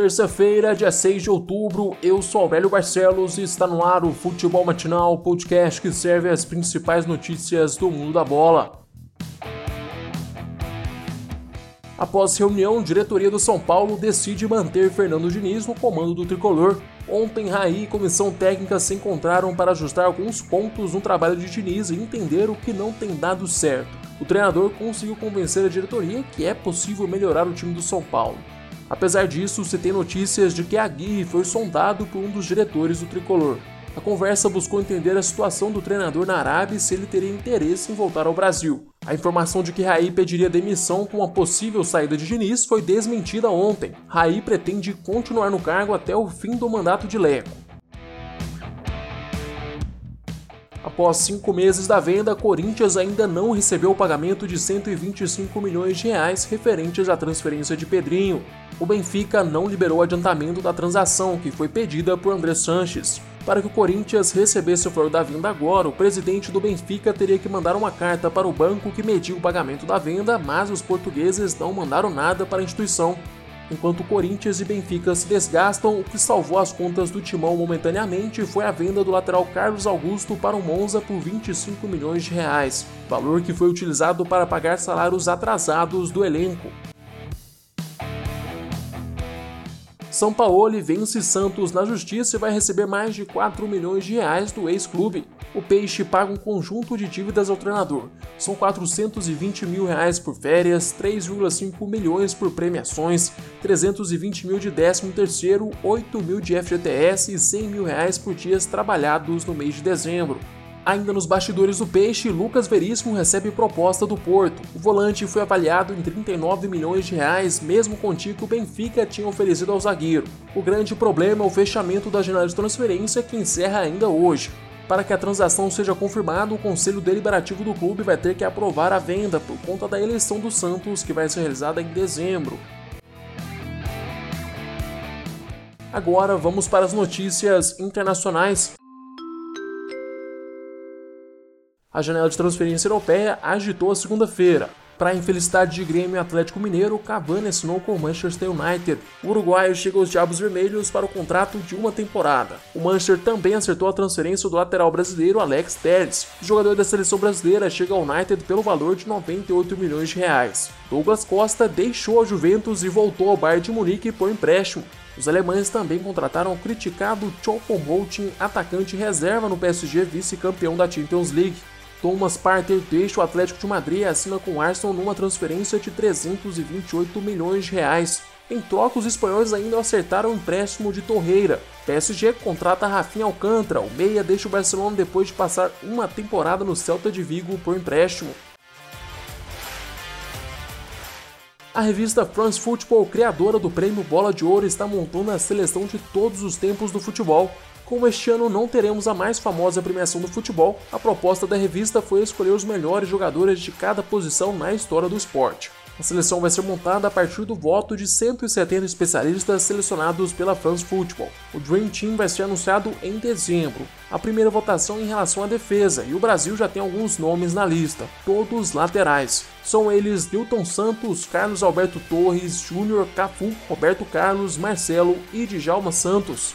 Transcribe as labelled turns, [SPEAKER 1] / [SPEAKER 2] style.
[SPEAKER 1] terça-feira, dia 6 de outubro, eu sou Aurélio Barcelos e está no ar o Futebol Matinal, podcast que serve as principais notícias do mundo da bola. Após reunião, diretoria do São Paulo decide manter Fernando Diniz no comando do tricolor. Ontem, Raí e comissão técnica se encontraram para ajustar alguns pontos no trabalho de Diniz e entender o que não tem dado certo. O treinador conseguiu convencer a diretoria que é possível melhorar o time do São Paulo. Apesar disso, se tem notícias de que Aguirre foi sondado por um dos diretores do tricolor. A conversa buscou entender a situação do treinador na Arábia e se ele teria interesse em voltar ao Brasil. A informação de que Raí pediria demissão com a possível saída de Diniz foi desmentida ontem. Raí pretende continuar no cargo até o fim do mandato de Leco. Após cinco meses da venda, Corinthians ainda não recebeu o pagamento de 125 milhões de reais referentes à transferência de Pedrinho. O Benfica não liberou o adiantamento da transação que foi pedida por André Sanches. Para que o Corinthians recebesse o valor da venda agora, o presidente do Benfica teria que mandar uma carta para o banco que mediu o pagamento da venda, mas os portugueses não mandaram nada para a instituição. Enquanto Corinthians e Benfica se desgastam, o que salvou as contas do timão momentaneamente foi a venda do lateral Carlos Augusto para o Monza por 25 milhões de reais, valor que foi utilizado para pagar salários atrasados do elenco. São Paulo vence Santos na justiça e vai receber mais de 4 milhões de reais do ex-clube. O Peixe paga um conjunto de dívidas ao treinador. São 420 mil reais por férias, 3,5 milhões por premiações, 320 mil de 13 terceiro, 8 mil de FGTS e 100 mil reais por dias trabalhados no mês de dezembro. Ainda nos bastidores do Peixe, Lucas Veríssimo recebe proposta do Porto. O volante foi avaliado em 39 milhões de reais, mesmo quantia que o Benfica tinha oferecido ao zagueiro. O grande problema é o fechamento da janela de transferência que encerra ainda hoje. Para que a transação seja confirmada, o Conselho Deliberativo do clube vai ter que aprovar a venda por conta da eleição do Santos, que vai ser realizada em dezembro. Agora vamos para as notícias internacionais. A janela de transferência europeia agitou a segunda-feira. Para a infelicidade de Grêmio e Atlético Mineiro, Cavani assinou com o Manchester United. O uruguaio chega aos Diabos Vermelhos para o contrato de uma temporada. O Manchester também acertou a transferência do lateral brasileiro Alex Telles. O jogador da seleção brasileira chega ao United pelo valor de 98 milhões de reais. Douglas Costa deixou a Juventus e voltou ao Bayern de Munique por empréstimo. Os alemães também contrataram o criticado Choupo-Moting, atacante reserva no PSG vice-campeão da Champions League. Thomas Partey deixa o Atlético de Madrid e assina com o Arsenal numa transferência de 328 milhões de reais. Em troca, os espanhóis ainda acertaram o empréstimo de Torreira. PSG contrata Rafinha Alcântara, o meia deixa o Barcelona depois de passar uma temporada no Celta de Vigo por empréstimo. A revista France Football, criadora do prêmio Bola de Ouro, está montando a seleção de todos os tempos do futebol. Como este ano não teremos a mais famosa premiação do futebol, a proposta da revista foi escolher os melhores jogadores de cada posição na história do esporte. A seleção vai ser montada a partir do voto de 170 especialistas selecionados pela France Football. O Dream Team vai ser anunciado em dezembro. A primeira votação em relação à defesa, e o Brasil já tem alguns nomes na lista, todos laterais. São eles Newton Santos, Carlos Alberto Torres, Júnior, Cafu, Roberto Carlos, Marcelo e Djalma Santos.